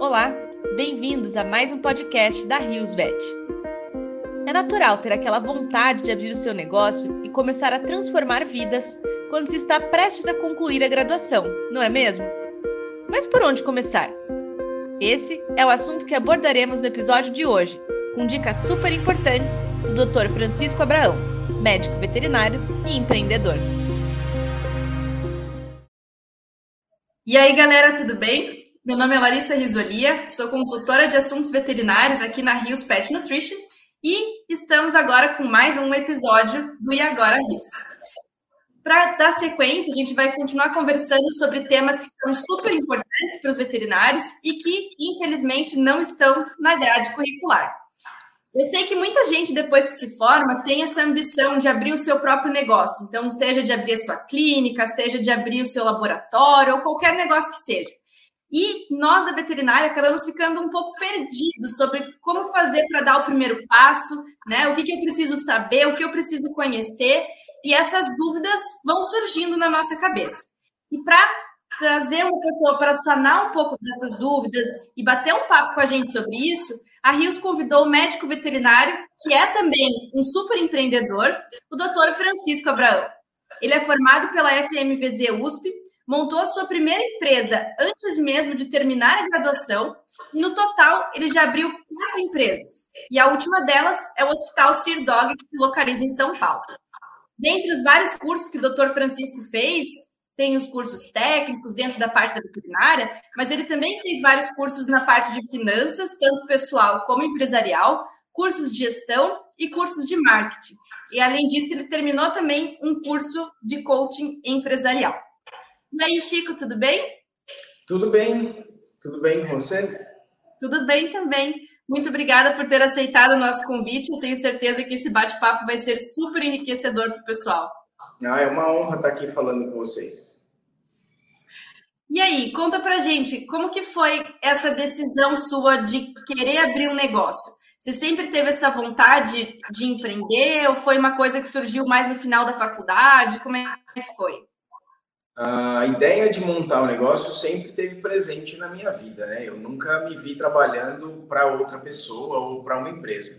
Olá, bem-vindos a mais um podcast da Rios Vet. É natural ter aquela vontade de abrir o seu negócio e começar a transformar vidas quando se está prestes a concluir a graduação, não é mesmo? Mas por onde começar? Esse é o assunto que abordaremos no episódio de hoje, com dicas super importantes do Dr. Francisco Abraão, médico veterinário e empreendedor. E aí, galera, tudo bem? Meu nome é Larissa Risolia, sou consultora de assuntos veterinários aqui na Rios Pet Nutrition e estamos agora com mais um episódio do E Agora Rios. Para dar sequência, a gente vai continuar conversando sobre temas que são super importantes para os veterinários e que, infelizmente, não estão na grade curricular. Eu sei que muita gente, depois que se forma, tem essa ambição de abrir o seu próprio negócio. Então, seja de abrir a sua clínica, seja de abrir o seu laboratório, ou qualquer negócio que seja. E nós da veterinária acabamos ficando um pouco perdidos sobre como fazer para dar o primeiro passo, né? O que, que eu preciso saber, o que eu preciso conhecer, e essas dúvidas vão surgindo na nossa cabeça. E para trazer uma pessoa para sanar um pouco dessas dúvidas e bater um papo com a gente sobre isso, a Rios convidou o médico veterinário, que é também um super empreendedor, o doutor Francisco Abraão. Ele é formado pela FMVZ USP, montou a sua primeira empresa antes mesmo de terminar a graduação, e no total ele já abriu quatro empresas. E a última delas é o Hospital Sir Dog, que se localiza em São Paulo. Dentre os vários cursos que o doutor Francisco fez, tem os cursos técnicos dentro da parte da veterinária, mas ele também fez vários cursos na parte de finanças, tanto pessoal como empresarial, cursos de gestão e cursos de marketing. E além disso, ele terminou também um curso de coaching empresarial. E aí, Chico, tudo bem? Tudo bem, tudo bem com você? Tudo bem também. Muito obrigada por ter aceitado o nosso convite. Eu tenho certeza que esse bate-papo vai ser super enriquecedor para o pessoal. Ah, é uma honra estar aqui falando com vocês. E aí, conta pra gente, como que foi essa decisão sua de querer abrir um negócio? Você sempre teve essa vontade de empreender ou foi uma coisa que surgiu mais no final da faculdade? Como é que foi? A ideia de montar o um negócio sempre teve presente na minha vida, né? Eu nunca me vi trabalhando para outra pessoa ou para uma empresa,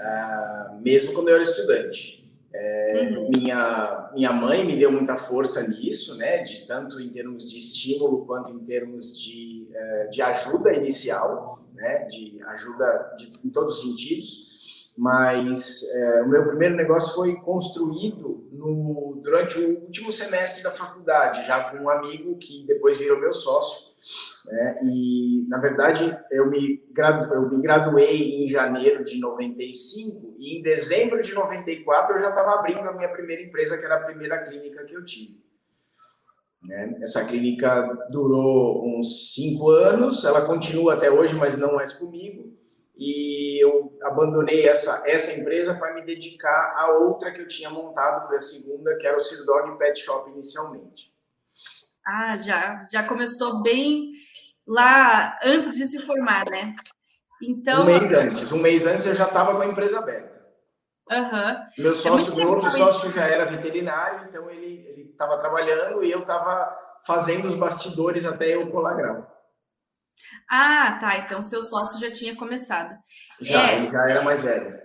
uh, mesmo quando eu era estudante. É, uhum. minha, minha mãe me deu muita força nisso, né? De tanto em termos de estímulo quanto em termos de, é, de ajuda inicial, né? De ajuda de, em todos os sentidos. Mas é, o meu primeiro negócio foi construído no, durante o último semestre da faculdade, já com um amigo que depois virou meu sócio. Né? E, na verdade, eu me, eu me graduei em janeiro de 95 e em dezembro de 94 eu já estava abrindo a minha primeira empresa, que era a primeira clínica que eu tive. Né? Essa clínica durou uns cinco anos, ela continua até hoje, mas não mais comigo. E eu abandonei essa, essa empresa para me dedicar a outra que eu tinha montado, foi a segunda, que era o Sir Dog Pet Shop inicialmente. Ah, já, já começou bem lá antes de se formar, né? Então, um mês antes, um mês antes eu já estava com a empresa aberta. Uhum. Meu é sócio, é meu outro sócio já era veterinário, então ele estava trabalhando e eu estava fazendo os bastidores até eu colar grau. Ah, tá. Então seu sócio já tinha começado. Já, é... ele já era mais velho.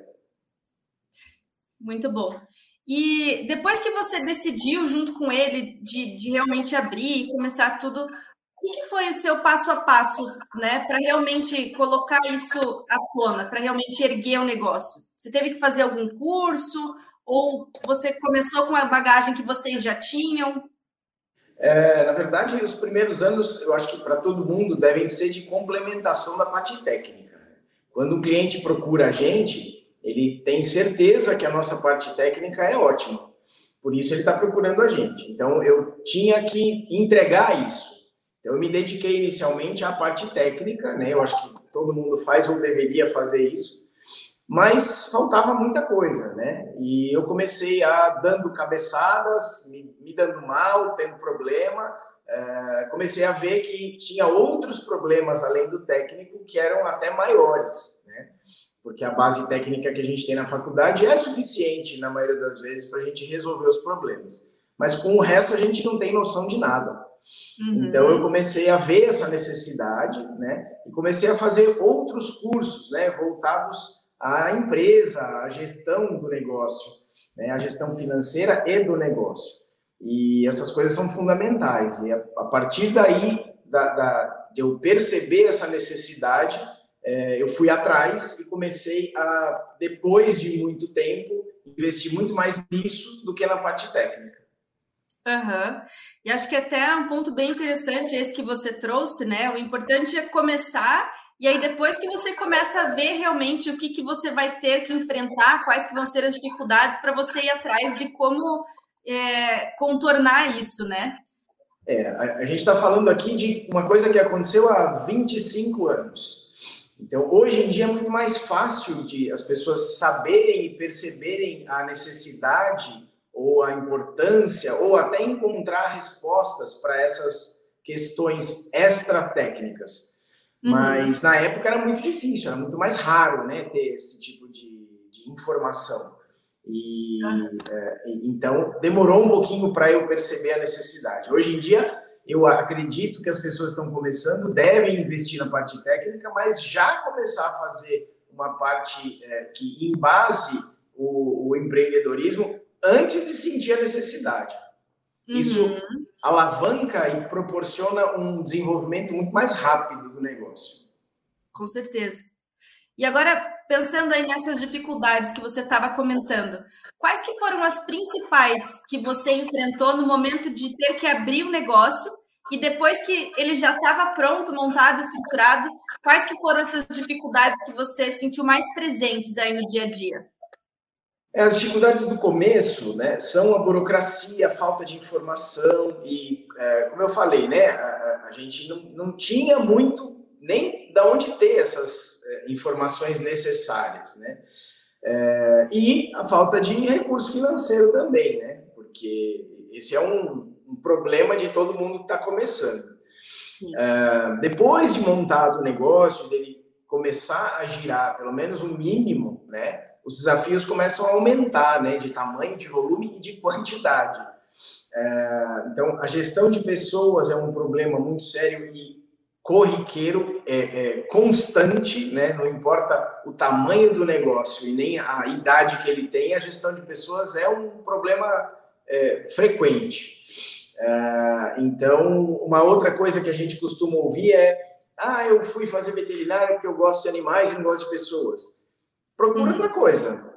Muito bom. E depois que você decidiu, junto com ele, de, de realmente abrir e começar tudo, o que foi o seu passo a passo, né, para realmente colocar isso à tona, para realmente erguer o negócio? Você teve que fazer algum curso ou você começou com a bagagem que vocês já tinham? É, na verdade, os primeiros anos, eu acho que para todo mundo devem ser de complementação da parte técnica. Quando o cliente procura a gente, ele tem certeza que a nossa parte técnica é ótima. Por isso ele está procurando a gente. Então eu tinha que entregar isso. Então, eu me dediquei inicialmente à parte técnica, né? Eu acho que todo mundo faz ou deveria fazer isso, mas faltava muita coisa, né? E eu comecei a dando cabeçadas, me, me dando mal, tendo problema. É, comecei a ver que tinha outros problemas além do técnico que eram até maiores, né? Porque a base técnica que a gente tem na faculdade é suficiente, na maioria das vezes, para a gente resolver os problemas. Mas com o resto a gente não tem noção de nada. Uhum. Então eu comecei a ver essa necessidade, né? E comecei a fazer outros cursos, né? Voltados à empresa, à gestão do negócio, né? A gestão financeira e do negócio. E essas coisas são fundamentais. E a, a partir daí, da, da, de eu perceber essa necessidade, é, eu fui atrás e comecei a, depois de muito tempo, investir muito mais nisso do que na parte técnica. Uhum. E acho que até um ponto bem interessante esse que você trouxe, né? O importante é começar e aí depois que você começa a ver realmente o que, que você vai ter que enfrentar, quais que vão ser as dificuldades para você ir atrás de como é, contornar isso, né? É, a, a gente está falando aqui de uma coisa que aconteceu há 25 anos. Então, hoje em dia é muito mais fácil de as pessoas saberem e perceberem a necessidade ou a importância, ou até encontrar respostas para essas questões extra-técnicas. Uhum. Mas na época era muito difícil, era muito mais raro né, ter esse tipo de, de informação. E uhum. é, então demorou um pouquinho para eu perceber a necessidade. Hoje em dia, eu acredito que as pessoas estão começando, devem investir na parte técnica, mas já começar a fazer uma parte é, que embase o, o empreendedorismo antes de sentir a necessidade. Uhum. Isso alavanca e proporciona um desenvolvimento muito mais rápido do negócio. Com certeza. E agora, pensando aí nessas dificuldades que você estava comentando, quais que foram as principais que você enfrentou no momento de ter que abrir o negócio e depois que ele já estava pronto, montado, estruturado, quais que foram essas dificuldades que você sentiu mais presentes aí no dia a dia? É, as dificuldades do começo né, são a burocracia, a falta de informação e, é, como eu falei, né, a, a, gente não, não tinha muito nem da onde ter essas é, informações necessárias, né? É, e a falta de recurso financeiro também, né? Porque esse é um, um problema de todo mundo que está começando. É, depois de montado o negócio, dele começar a girar pelo menos o um mínimo, né? Os desafios começam a aumentar, né, de tamanho, de volume e de quantidade. É, então, a gestão de pessoas é um problema muito sério e corriqueiro, é, é, constante, né, não importa o tamanho do negócio e nem a idade que ele tem, a gestão de pessoas é um problema é, frequente. É, então, uma outra coisa que a gente costuma ouvir é: ah, eu fui fazer veterinária porque eu gosto de animais e não gosto de pessoas procura uhum. outra coisa.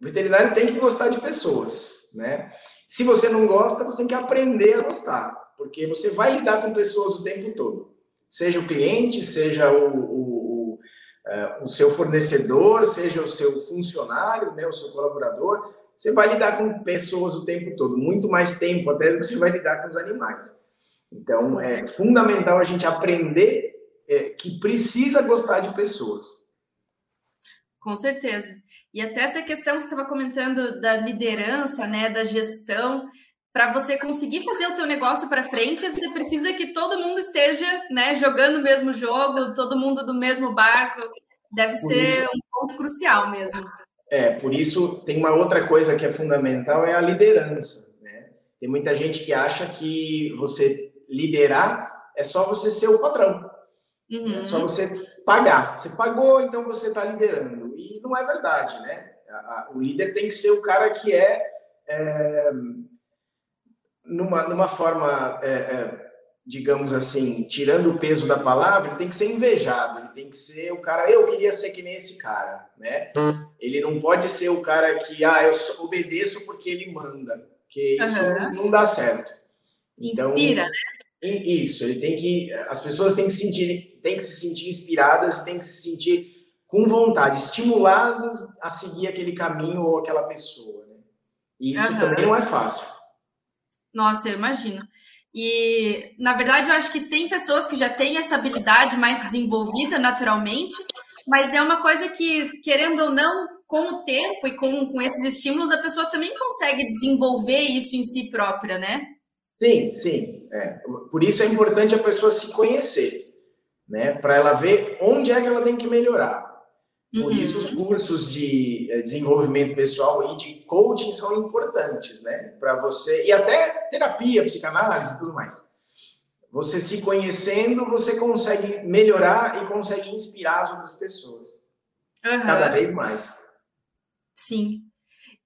O veterinário tem que gostar de pessoas, né? Se você não gosta, você tem que aprender a gostar, porque você vai lidar com pessoas o tempo todo. Seja o cliente, seja o, o, o, uh, o seu fornecedor, seja o seu funcionário, né, o seu colaborador, você vai lidar com pessoas o tempo todo, muito mais tempo até do que você vai lidar com os animais. Então, é fundamental a gente aprender é, que precisa gostar de pessoas. Com certeza. E até essa questão que você estava comentando da liderança, né, da gestão, para você conseguir fazer o teu negócio para frente, você precisa que todo mundo esteja, né, jogando o mesmo jogo, todo mundo do mesmo barco. Deve por ser isso, um ponto crucial mesmo. É, por isso tem uma outra coisa que é fundamental é a liderança, né? Tem muita gente que acha que você liderar é só você ser o patrão. Uhum. É só você pagar. Você pagou, então você está liderando. E não é verdade, né? o líder tem que ser o cara que é, é numa, numa forma, é, é, digamos assim, tirando o peso da palavra, ele tem que ser invejado, ele tem que ser o cara, eu queria ser que nem esse cara, né? Ele não pode ser o cara que, ah, eu obedeço porque ele manda, que isso uhum. não, não, dá certo. Então, Inspira, né? Isso, ele tem que. As pessoas têm que, sentir, têm que se sentir inspiradas, têm que se sentir com vontade, estimuladas a seguir aquele caminho ou aquela pessoa. Né? E isso uhum. também não é fácil. Nossa, eu imagino. E, na verdade, eu acho que tem pessoas que já têm essa habilidade mais desenvolvida naturalmente, mas é uma coisa que, querendo ou não, com o tempo e com, com esses estímulos, a pessoa também consegue desenvolver isso em si própria, né? Sim, sim. É. Por isso é importante a pessoa se conhecer, né? Para ela ver onde é que ela tem que melhorar. Por uhum. isso os cursos de eh, desenvolvimento pessoal e de coaching são importantes, né? Para você e até terapia, psicanálise e tudo mais. Você se conhecendo, você consegue melhorar e consegue inspirar as outras pessoas. Uhum. Cada vez mais. Sim.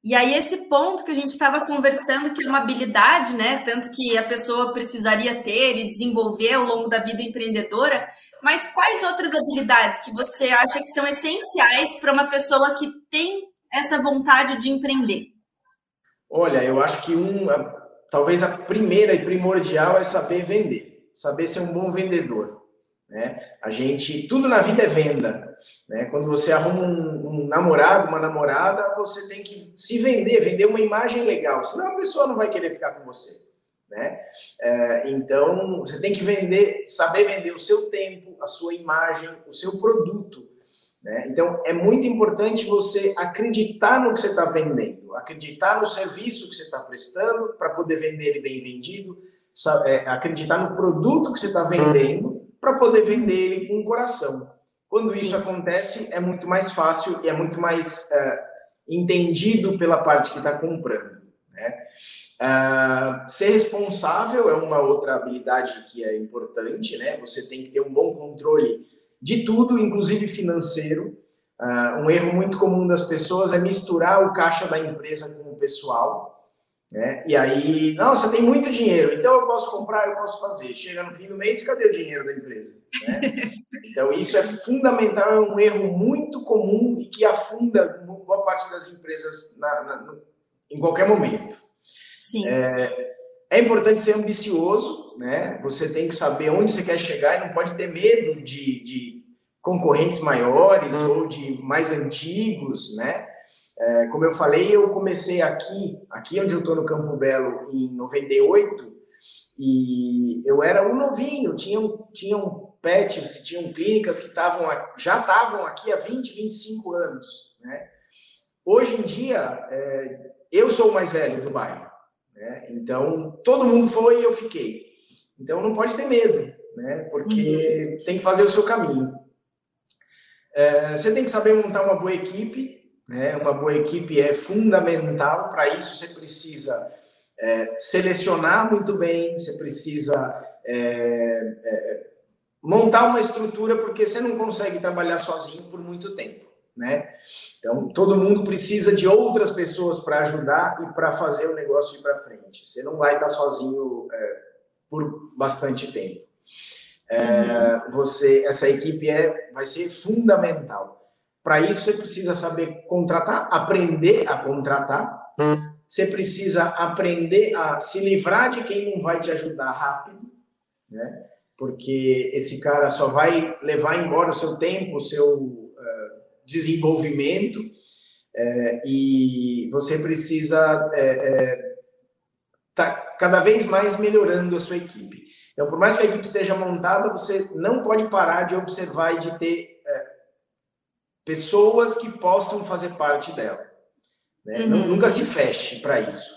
E aí, esse ponto que a gente estava conversando, que é uma habilidade, né? Tanto que a pessoa precisaria ter e desenvolver ao longo da vida empreendedora, mas quais outras habilidades que você acha que são essenciais para uma pessoa que tem essa vontade de empreender? Olha, eu acho que um, talvez a primeira e primordial é saber vender, saber ser um bom vendedor. Né? A gente, tudo na vida é venda. Né? Quando você arruma um, um, namorado, uma namorada, você tem que se vender, vender uma imagem legal, senão a pessoa não vai querer ficar com você. Né? É, então, você tem que vender, saber vender o seu tempo, a sua imagem, o seu produto. Né? Então, é muito importante você acreditar no que você está vendendo, acreditar no serviço que você está prestando para poder vender ele bem vendido, sabe, é, acreditar no produto que você está vendendo para poder vender ele com o coração. Quando Sim. isso acontece, é muito mais fácil e é muito mais é, entendido pela parte que está comprando. Né? Uh, ser responsável é uma outra habilidade que é importante, né? Você tem que ter um bom controle de tudo, inclusive financeiro. Uh, um erro muito comum das pessoas é misturar o caixa da empresa com o pessoal. Né? E aí, não, você tem muito dinheiro, então eu posso comprar, eu posso fazer. Chega no fim do mês, cadê o dinheiro da empresa? Né? Então, isso é fundamental, é um erro muito comum e que afunda boa parte das empresas na, na, em qualquer momento. Sim. É, é importante ser ambicioso, né? Você tem que saber onde você quer chegar e não pode ter medo de, de concorrentes maiores hum. ou de mais antigos, né? É, como eu falei, eu comecei aqui, aqui onde eu estou no Campo Belo, em 98, e eu era um novinho, tinham, tinham pets, tinham clínicas que tavam, já estavam aqui há 20, 25 anos, né? Hoje em dia, é, eu sou o mais velho do bairro. Né? Então, todo mundo foi e eu fiquei. Então, não pode ter medo, né? porque uhum. tem que fazer o seu caminho. É, você tem que saber montar uma boa equipe. Né? Uma boa equipe é fundamental. Para isso, você precisa é, selecionar muito bem, você precisa é, é montar uma estrutura, porque você não consegue trabalhar sozinho por muito tempo né? Então, todo mundo precisa de outras pessoas para ajudar e para fazer o negócio ir para frente. Você não vai estar sozinho é, por bastante tempo. É, uhum. você, essa equipe é, vai ser fundamental. Para isso, você precisa saber contratar, aprender a contratar. Você precisa aprender a se livrar de quem não vai te ajudar rápido, né? Porque esse cara só vai levar embora o seu tempo, o seu desenvolvimento é, e você precisa é, é, tá cada vez mais melhorando a sua equipe. Então, por mais que a equipe esteja montada, você não pode parar de observar e de ter pessoas que possam fazer parte dela. Né? Uhum. Nunca se feche para isso.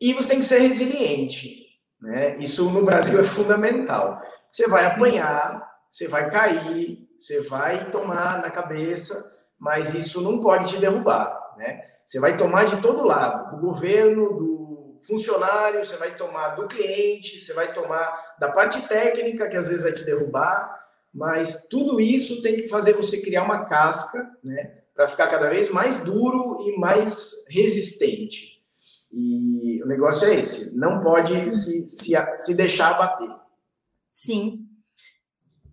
E você tem que ser resiliente. Né? Isso no Brasil é fundamental. Você vai apanhar, você vai cair, você vai tomar na cabeça, mas isso não pode te derrubar, né? Você vai tomar de todo lado, do governo, do funcionário, você vai tomar do cliente, você vai tomar da parte técnica, que às vezes vai te derrubar, mas tudo isso tem que fazer você criar uma casca, né? Para ficar cada vez mais duro e mais resistente. E o negócio é esse, não pode se, se, se deixar abater. Sim,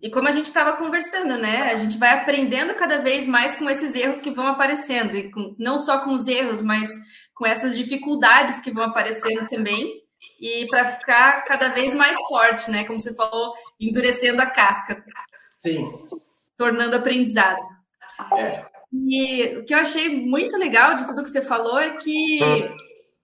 e como a gente estava conversando, né? A gente vai aprendendo cada vez mais com esses erros que vão aparecendo, e com, não só com os erros, mas com essas dificuldades que vão aparecendo também, e para ficar cada vez mais forte, né? Como você falou, endurecendo a casca. Sim. Tornando aprendizado. É. E o que eu achei muito legal de tudo que você falou é que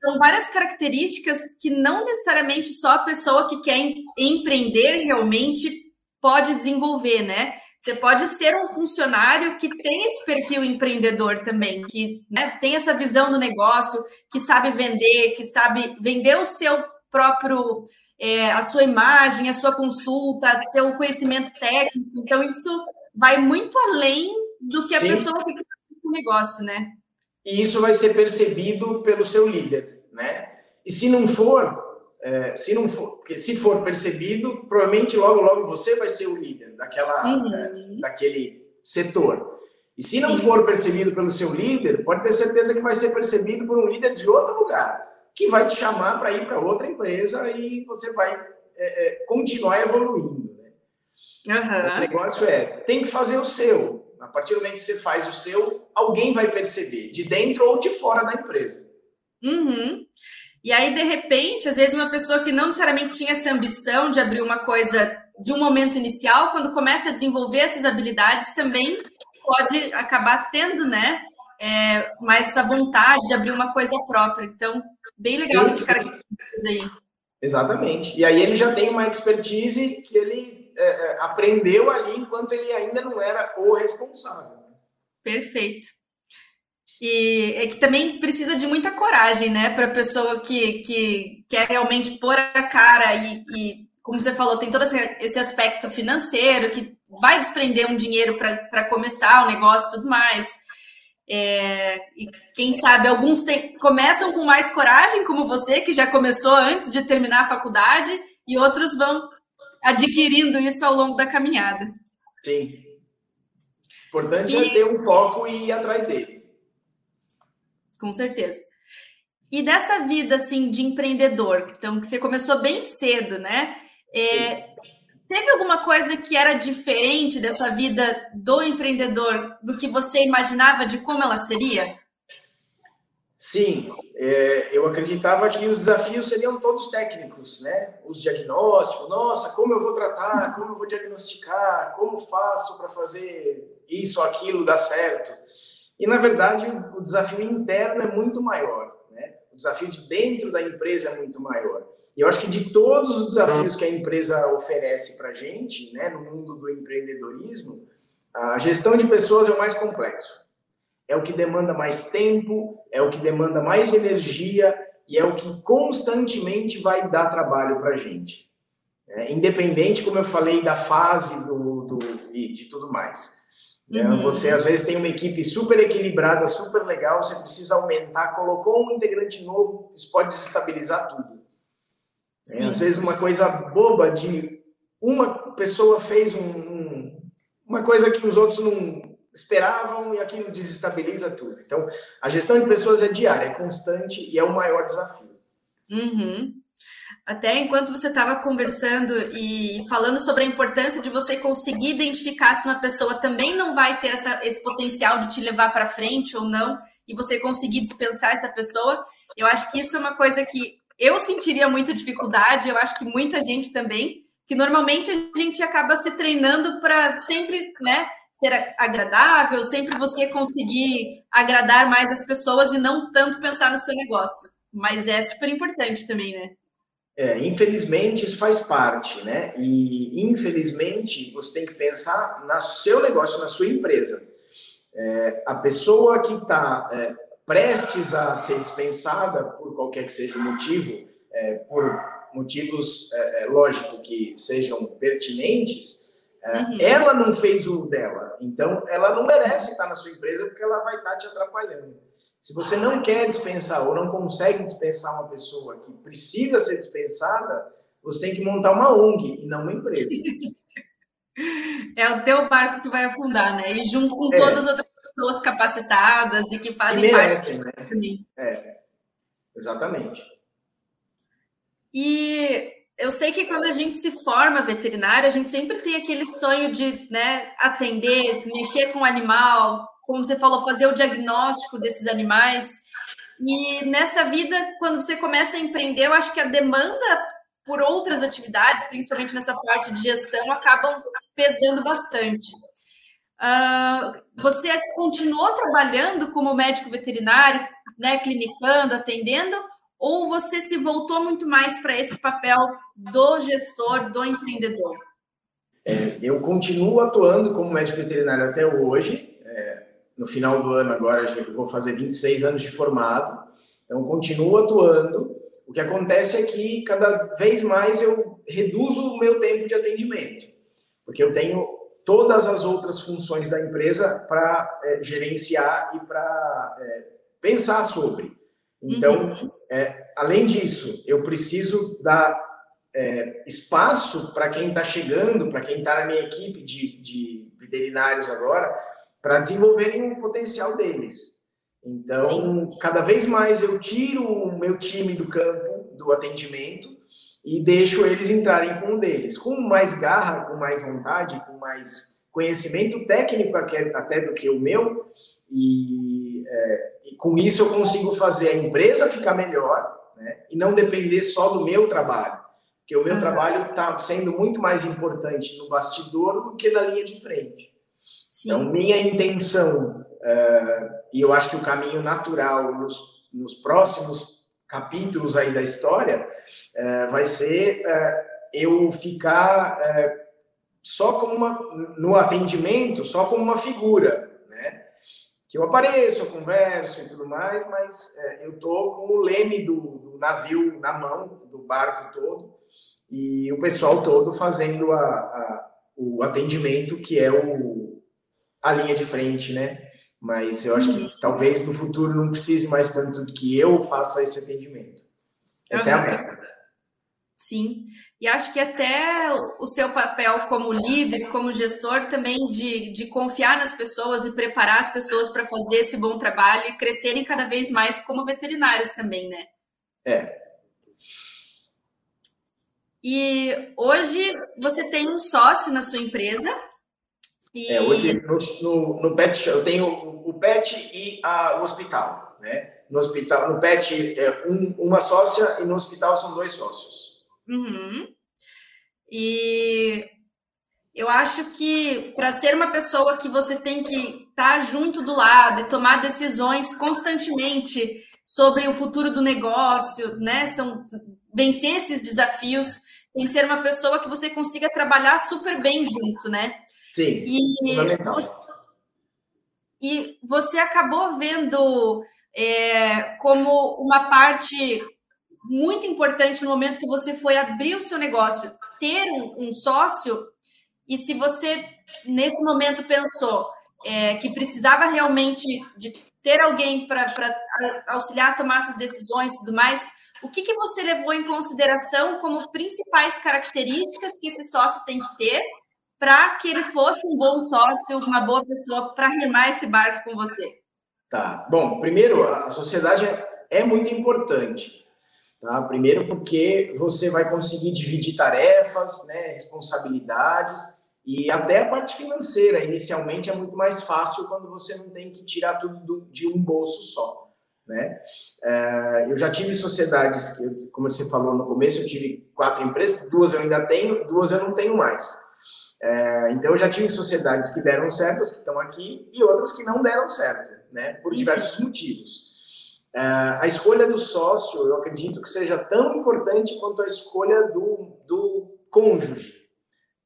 são várias características que não necessariamente só a pessoa que quer empreender realmente pode desenvolver, né? Você pode ser um funcionário que tem esse perfil empreendedor também, que né, tem essa visão do negócio, que sabe vender, que sabe vender o seu próprio, é, a sua imagem, a sua consulta, ter o conhecimento técnico. Então, isso vai muito além do que a Sim. pessoa que tem o negócio, né? E isso vai ser percebido pelo seu líder, né? E se não for, é, se não for, porque se for percebido, provavelmente logo logo você vai ser o líder daquela, uhum. é, daquele setor. E se não Sim. for percebido pelo seu líder, pode ter certeza que vai ser percebido por um líder de outro lugar, que vai te chamar para ir para outra empresa e você vai é, é, continuar evoluindo. Né? Uhum. O negócio é, tem que fazer o seu. A partir do momento que você faz o seu, alguém vai perceber, de dentro ou de fora da empresa. Uhum. E aí, de repente, às vezes uma pessoa que não necessariamente tinha essa ambição de abrir uma coisa de um momento inicial, quando começa a desenvolver essas habilidades, também pode acabar tendo, né, é, mais essa vontade de abrir uma coisa própria. Então, bem legal essas características aí. Exatamente. E aí ele já tem uma expertise que ele é, é aprendeu ali enquanto ele ainda não era o responsável. Perfeito. E é que também precisa de muita coragem, né, para a pessoa que, que quer realmente pôr a cara e, e, como você falou, tem todo esse aspecto financeiro que vai desprender um dinheiro para começar o negócio e tudo mais. É, e quem sabe alguns tem, começam com mais coragem, como você, que já começou antes de terminar a faculdade, e outros vão adquirindo isso ao longo da caminhada. Sim. Importante e... é ter um foco e ir atrás dele com certeza. E dessa vida assim de empreendedor, então que você começou bem cedo, né? É, teve alguma coisa que era diferente dessa vida do empreendedor do que você imaginava de como ela seria? Sim, é, eu acreditava que os desafios seriam todos técnicos, né? Os diagnósticos, nossa, como eu vou tratar, como eu vou diagnosticar, como faço para fazer isso, aquilo dar certo. E, na verdade, o desafio interno é muito maior, né? O desafio de dentro da empresa é muito maior. E eu acho que de todos os desafios que a empresa oferece para a gente, né, no mundo do empreendedorismo, a gestão de pessoas é o mais complexo. É o que demanda mais tempo, é o que demanda mais energia e é o que constantemente vai dar trabalho para a gente. É, independente, como eu falei, da fase do, do, e de tudo mais. Né? Uhum. Você às vezes tem uma equipe super equilibrada, super legal, você precisa aumentar, colocou um integrante novo, isso pode desestabilizar tudo. É, às vezes uma coisa boba de uma pessoa fez um, um, uma coisa que os outros não esperavam e aquilo desestabiliza tudo. Então, a gestão de pessoas é diária, é constante e é o maior desafio. Uhum. Até enquanto você estava conversando e falando sobre a importância de você conseguir identificar se uma pessoa também não vai ter essa, esse potencial de te levar para frente ou não, e você conseguir dispensar essa pessoa, eu acho que isso é uma coisa que eu sentiria muita dificuldade, eu acho que muita gente também, que normalmente a gente acaba se treinando para sempre, né, ser agradável, sempre você conseguir agradar mais as pessoas e não tanto pensar no seu negócio. Mas é super importante também, né? É, infelizmente, isso faz parte, né? E infelizmente, você tem que pensar no seu negócio, na sua empresa. É, a pessoa que está é, prestes a ser dispensada, por qualquer que seja o motivo, é, por motivos, é, é, lógico, que sejam pertinentes, uhum. ela não fez o dela. Então, ela não merece estar na sua empresa porque ela vai estar te atrapalhando. Se você não quer dispensar ou não consegue dispensar uma pessoa que precisa ser dispensada, você tem que montar uma ONG e não uma empresa. É o teu barco que vai afundar, né? E junto com é. todas as outras pessoas capacitadas e que fazem merecem, parte né? É, exatamente. E eu sei que quando a gente se forma veterinário, a gente sempre tem aquele sonho de né, atender, mexer com o animal, como você falou, fazer o diagnóstico desses animais. E nessa vida, quando você começa a empreender, eu acho que a demanda por outras atividades, principalmente nessa parte de gestão, acabam pesando bastante. Uh, você continuou trabalhando como médico veterinário, né, clinicando, atendendo, ou você se voltou muito mais para esse papel do gestor, do empreendedor? É, eu continuo atuando como médico veterinário até hoje. É, no final do ano agora eu vou fazer 26 anos de formado, então continuo atuando. O que acontece é que cada vez mais eu reduzo o meu tempo de atendimento, porque eu tenho todas as outras funções da empresa para é, gerenciar e para é, pensar sobre. Então, uhum. é, além disso, eu preciso dar é, espaço para quem está chegando, para quem está na minha equipe de, de veterinários agora, para desenvolverem o potencial deles. Então, Sim. cada vez mais eu tiro o meu time do campo, do atendimento, e deixo eles entrarem com um deles, com mais garra, com mais vontade, com mais conhecimento técnico até do que o meu, e, é, e com isso eu consigo fazer a empresa ficar melhor, né, e não depender só do meu trabalho, porque o meu uhum. trabalho está sendo muito mais importante no bastidor do que na linha de frente. Sim. Então, minha intenção, uh, e eu acho que o caminho natural nos, nos próximos capítulos aí da história, uh, vai ser uh, eu ficar só como uma, no atendimento, só como uma figura, né? Que eu apareço, eu converso e tudo mais, mas eu tô com o leme do, do, navio na mão, do barco todo, e o pessoal todo fazendo a, a o atendimento, que é o, a linha de frente, né? Mas eu acho que talvez no futuro não precise mais tanto que eu faça esse atendimento. Essa é a meta. Sim, e acho que até o seu papel como líder, como gestor, também de, de confiar nas pessoas e preparar as pessoas para fazer esse bom trabalho e crescerem cada vez mais como veterinários também, né? É. E hoje você tem um sócio na sua empresa, e... É, hoje no, no, no, PET eu tenho o PET e a, o hospital, né? No hospital, no PET é um, uma sócia e no hospital são dois sócios. Uhum. E eu acho que para ser uma pessoa que você tem que estar tá junto do lado e tomar decisões constantemente sobre o futuro do negócio, né? São vencer esses desafios, tem que ser uma pessoa que você consiga trabalhar super bem junto, né? Sim, e você, e você acabou vendo é, como uma parte muito importante no momento que você foi abrir o seu negócio, ter um, um sócio, e se você, nesse momento, pensou é, que precisava realmente de ter alguém para auxiliar a tomar essas decisões e tudo mais, o que, que você levou em consideração como principais características que esse sócio tem que ter para que ele fosse um bom sócio, uma boa pessoa para remar esse barco com você? Tá. Bom, primeiro, a sociedade é muito importante. Tá? Primeiro, porque você vai conseguir dividir tarefas, né, responsabilidades e até a parte financeira. Inicialmente é muito mais fácil quando você não tem que tirar tudo de um bolso só. Né? É, eu já tive sociedades, como você falou no começo, eu tive quatro empresas, duas eu ainda tenho, duas eu não tenho mais. É, então, eu já tive sociedades que deram certo, que estão aqui, e outras que não deram certo, né? Por uhum. diversos motivos. É, a escolha do sócio, eu acredito que seja tão importante quanto a escolha do, do cônjuge,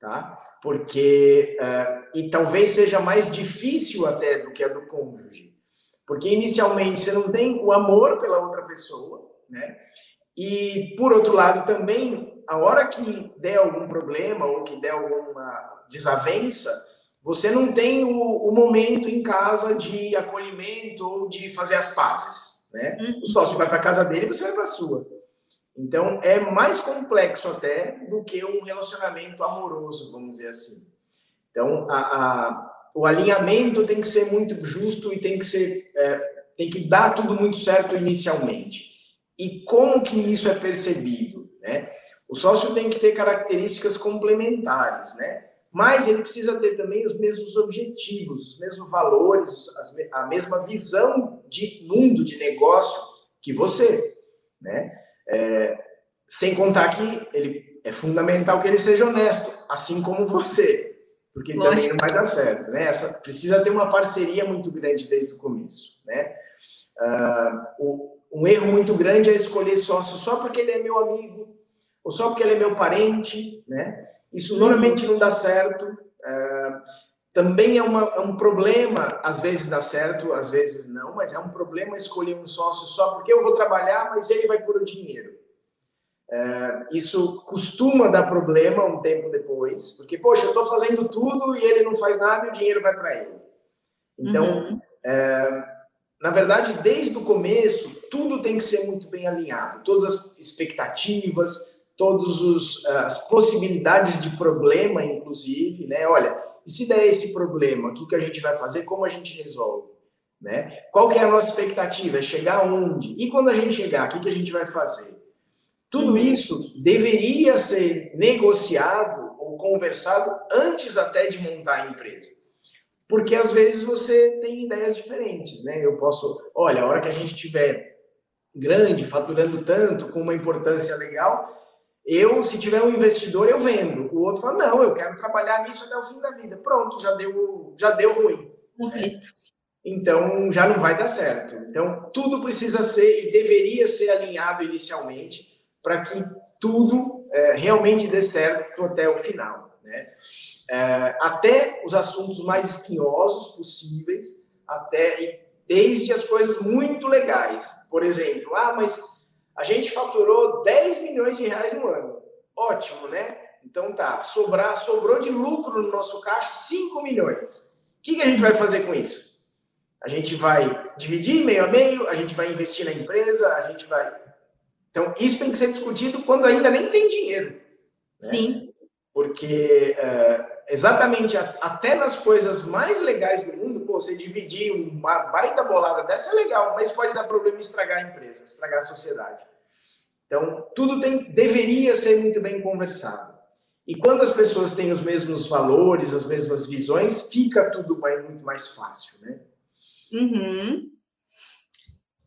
tá? Porque, é, e talvez seja mais difícil até do que a do cônjuge. Porque, inicialmente, você não tem o amor pela outra pessoa, né? E, por outro lado, também a hora que der algum problema ou que der alguma desavença, você não tem o, o momento em casa de acolhimento ou de fazer as pazes, né? Uhum. O sócio vai para casa dele e você vai para a sua. Então, é mais complexo até do que um relacionamento amoroso, vamos dizer assim. Então, a, a, o alinhamento tem que ser muito justo e tem que ser, é, tem que dar tudo muito certo inicialmente. E como que isso é percebido, né? O sócio tem que ter características complementares, né? Mas ele precisa ter também os mesmos objetivos, os mesmos valores, a mesma visão de mundo, de negócio que você, né? É, sem contar que ele é fundamental que ele seja honesto, assim como você, porque Lógico. também não vai dar certo, né? Essa, precisa ter uma parceria muito grande desde o começo, né? Uh, o, um erro muito grande é escolher sócio só porque ele é meu amigo, ou só porque ele é meu parente, né? Isso normalmente não dá certo. É, também é, uma, é um problema, às vezes dá certo, às vezes não, mas é um problema escolher um sócio só porque eu vou trabalhar, mas ele vai pôr o dinheiro. É, isso costuma dar problema um tempo depois, porque, poxa, eu estou fazendo tudo e ele não faz nada e o dinheiro vai para ele. Então, uhum. é, na verdade, desde o começo, tudo tem que ser muito bem alinhado. Todas as expectativas, todas as possibilidades de problema, inclusive, né? Olha, e se der esse problema, o que, que a gente vai fazer? Como a gente resolve? Né? Qual que é a nossa expectativa? É chegar aonde? E quando a gente chegar, o que, que a gente vai fazer? Tudo isso deveria ser negociado ou conversado antes até de montar a empresa. Porque às vezes você tem ideias diferentes, né? Eu posso, olha, a hora que a gente tiver grande, faturando tanto, com uma importância legal, eu, se tiver um investidor, eu vendo. O outro fala, não, eu quero trabalhar nisso até o fim da vida. Pronto, já deu, já deu ruim. Conflito. Então, já não vai dar certo. Então, tudo precisa ser e deveria ser alinhado inicialmente para que tudo é, realmente dê certo até o final. Né? É, até os assuntos mais espinhosos possíveis, até desde as coisas muito legais. Por exemplo, ah, mas a gente faturou 10 milhões de reais no ano. Ótimo, né? Então tá, sobrar, sobrou de lucro no nosso caixa 5 milhões. O que, que a gente vai fazer com isso? A gente vai dividir meio a meio, a gente vai investir na empresa, a gente vai então, isso tem que ser discutido quando ainda nem tem dinheiro. Né? Sim. Porque é, exatamente até nas coisas mais legais do mundo, pô, você dividir uma baita bolada dessa é legal, mas pode dar problema estragar a empresa, estragar a sociedade. Então, tudo tem, deveria ser muito bem conversado. E quando as pessoas têm os mesmos valores, as mesmas visões, fica tudo muito mais fácil, né? Uhum.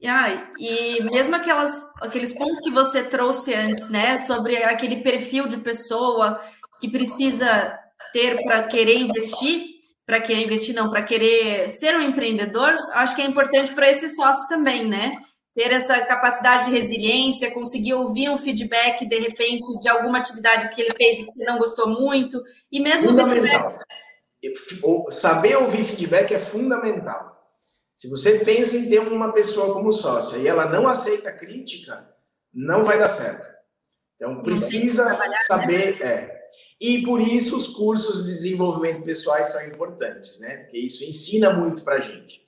Ah, e mesmo aquelas, aqueles pontos que você trouxe antes, né, sobre aquele perfil de pessoa que precisa ter para querer investir, para querer investir, não, para querer ser um empreendedor, acho que é importante para esse sócio também, né? Ter essa capacidade de resiliência, conseguir ouvir um feedback, de repente, de alguma atividade que ele fez e que você não gostou muito, e mesmo vice-versa. Saber ouvir feedback é fundamental. Se você pensa em ter uma pessoa como sócia e ela não aceita crítica, não vai dar certo. Então, precisa né? saber. É. E por isso os cursos de desenvolvimento pessoais são importantes, né? Porque isso ensina muito para a gente.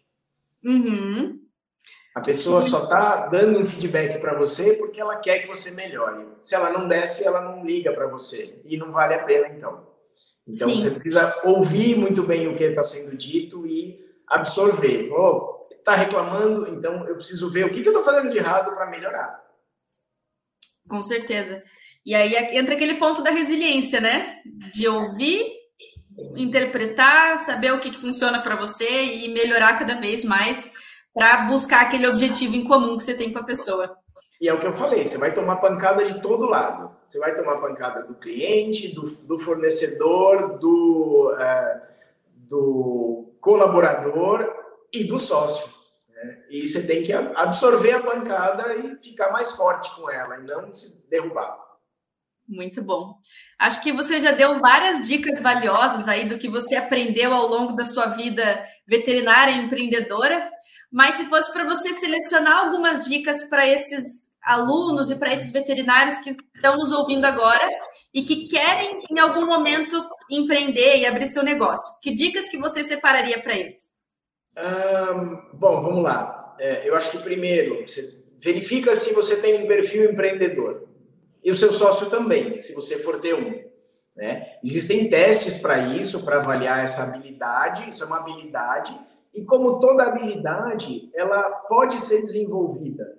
Uhum. A pessoa só está dando um feedback para você porque ela quer que você melhore. Se ela não desce, ela não liga para você. E não vale a pena, então. Então, Sim. você precisa ouvir muito bem o que está sendo dito e absorver. Oh, tá reclamando, então eu preciso ver o que, que eu estou fazendo de errado para melhorar. Com certeza. E aí entra aquele ponto da resiliência, né? De ouvir, interpretar, saber o que, que funciona para você e melhorar cada vez mais para buscar aquele objetivo em comum que você tem com a pessoa. E é o que eu falei, você vai tomar pancada de todo lado. Você vai tomar pancada do cliente, do, do fornecedor, do, é, do colaborador e do sócio. Né? E você tem que absorver a pancada e ficar mais forte com ela e não se derrubar. Muito bom. Acho que você já deu várias dicas valiosas aí do que você aprendeu ao longo da sua vida veterinária e empreendedora. Mas se fosse para você selecionar algumas dicas para esses alunos e para esses veterinários que estão nos ouvindo agora e que querem em algum momento empreender e abrir seu negócio, que dicas que você separaria para eles? bom, vamos lá. É, eu acho que primeiro, você verifica se você tem um perfil empreendedor. E o seu sócio também, se você for ter um. Né? Existem testes para isso, para avaliar essa habilidade. Isso é uma habilidade. E como toda habilidade, ela pode ser desenvolvida.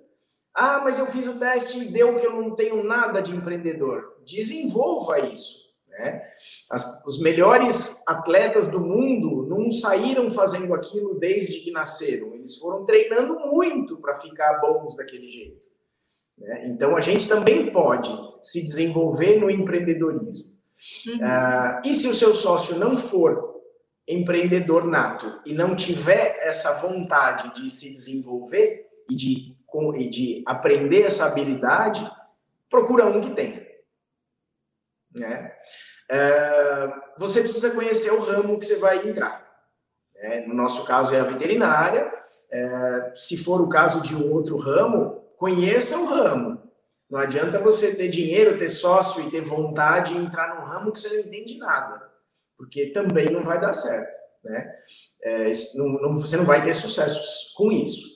Ah, mas eu fiz o teste e deu que eu não tenho nada de empreendedor. Desenvolva isso. Né? As, os melhores atletas do mundo não saíram fazendo aquilo desde que nasceram, eles foram treinando muito para ficar bons daquele jeito. Né? Então a gente também pode se desenvolver no empreendedorismo. Uhum. Uh, e se o seu sócio não for empreendedor nato e não tiver essa vontade de se desenvolver e de, e de aprender essa habilidade, procura um que tenha. Né? É, você precisa conhecer o ramo que você vai entrar. Né? No nosso caso é a veterinária. É, se for o caso de um outro ramo, conheça o ramo. Não adianta você ter dinheiro, ter sócio e ter vontade de entrar num ramo que você não entende nada, porque também não vai dar certo. Né? É, não, não, você não vai ter sucesso com isso.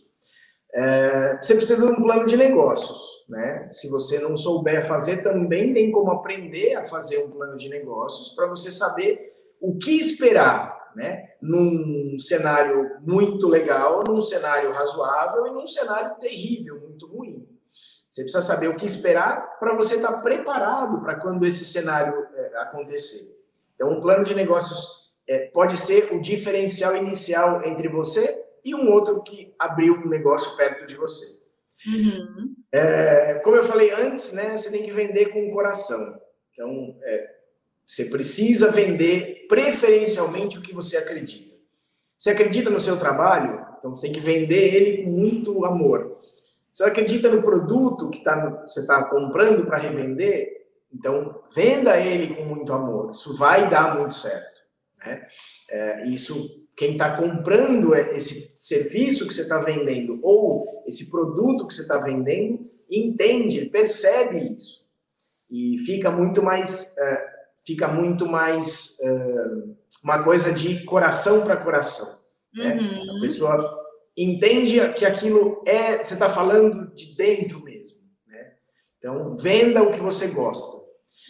É, você precisa de um plano de negócios, né? Se você não souber fazer, também tem como aprender a fazer um plano de negócios para você saber o que esperar, né? Num cenário muito legal, num cenário razoável e num cenário terrível, muito ruim. Você precisa saber o que esperar para você estar tá preparado para quando esse cenário é, acontecer. Então, um plano de negócios é, pode ser o diferencial inicial entre você e um outro que abriu um negócio perto de você. Uhum. É, como eu falei antes, né, você tem que vender com o coração. Então, é, você precisa vender preferencialmente o que você acredita. Você acredita no seu trabalho? Então, você tem que vender ele com muito amor. Você acredita no produto que tá, você está comprando para revender? Então, venda ele com muito amor. Isso vai dar muito certo. Né? É, isso quem está comprando esse serviço que você está vendendo ou esse produto que você está vendendo entende, percebe isso e fica muito mais uh, fica muito mais uh, uma coisa de coração para coração. Né? Uhum. A pessoa entende que aquilo é você está falando de dentro mesmo. Né? Então venda o que você gosta.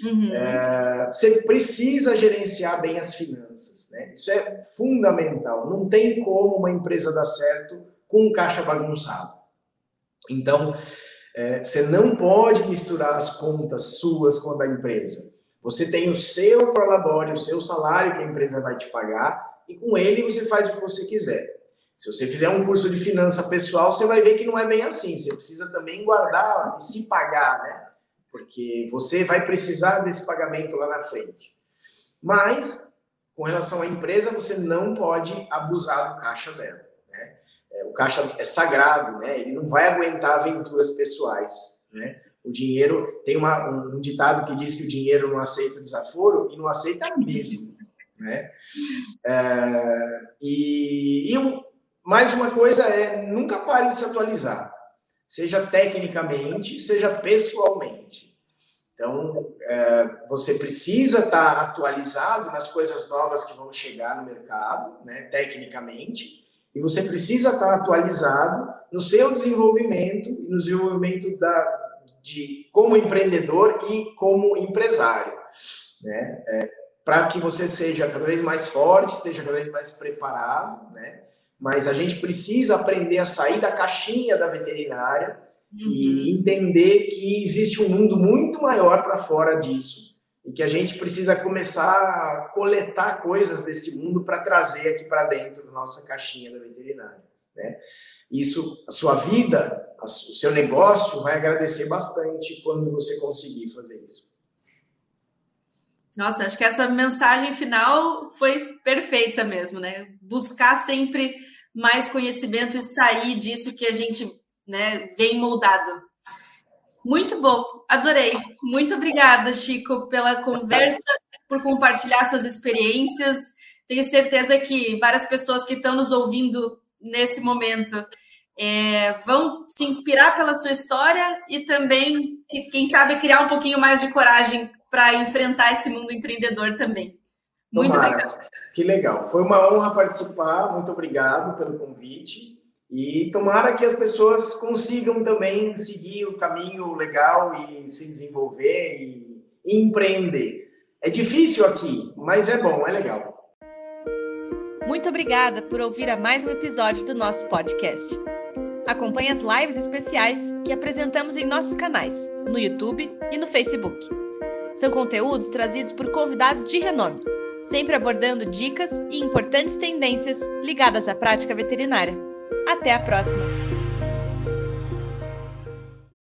Uhum. É, você precisa gerenciar bem as finanças, né? Isso é fundamental. Não tem como uma empresa dar certo com um caixa bagunçado. Então, é, você não pode misturar as contas suas com a da empresa. Você tem o seu prolabore, o seu salário que a empresa vai te pagar, e com ele você faz o que você quiser. Se você fizer um curso de finança pessoal, você vai ver que não é bem assim. Você precisa também guardar e se pagar, né? Porque você vai precisar desse pagamento lá na frente. Mas, com relação à empresa, você não pode abusar do caixa dela. Né? É, o caixa é sagrado, né? ele não vai aguentar aventuras pessoais. Né? O dinheiro, tem uma, um ditado que diz que o dinheiro não aceita desaforo e não aceita mesmo. Né? É, e, e mais uma coisa é, nunca pare de se atualizar seja tecnicamente, seja pessoalmente. Então, é, você precisa estar atualizado nas coisas novas que vão chegar no mercado, né, tecnicamente, e você precisa estar atualizado no seu desenvolvimento e no desenvolvimento da, de como empreendedor e como empresário, né, é, para que você seja cada vez mais forte, esteja cada vez mais preparado, né, mas a gente precisa aprender a sair da caixinha da veterinária uhum. e entender que existe um mundo muito maior para fora disso e que a gente precisa começar a coletar coisas desse mundo para trazer aqui para dentro da nossa caixinha da veterinária, né? Isso, a sua vida, o seu negócio vai agradecer bastante quando você conseguir fazer isso. Nossa, acho que essa mensagem final foi perfeita mesmo, né? Buscar sempre mais conhecimento e sair disso que a gente né, vem moldado. Muito bom, adorei. Muito obrigada, Chico, pela conversa, por compartilhar suas experiências. Tenho certeza que várias pessoas que estão nos ouvindo nesse momento é, vão se inspirar pela sua história e também, quem sabe, criar um pouquinho mais de coragem para enfrentar esse mundo empreendedor também. Muito Tomara. obrigada. Que legal. Foi uma honra participar. Muito obrigado pelo convite. E tomara que as pessoas consigam também seguir o caminho legal e se desenvolver e empreender. É difícil aqui, mas é bom, é legal. Muito obrigada por ouvir a mais um episódio do nosso podcast. Acompanhe as lives especiais que apresentamos em nossos canais, no YouTube e no Facebook. São conteúdos trazidos por convidados de renome, sempre abordando dicas e importantes tendências ligadas à prática veterinária. Até a próxima!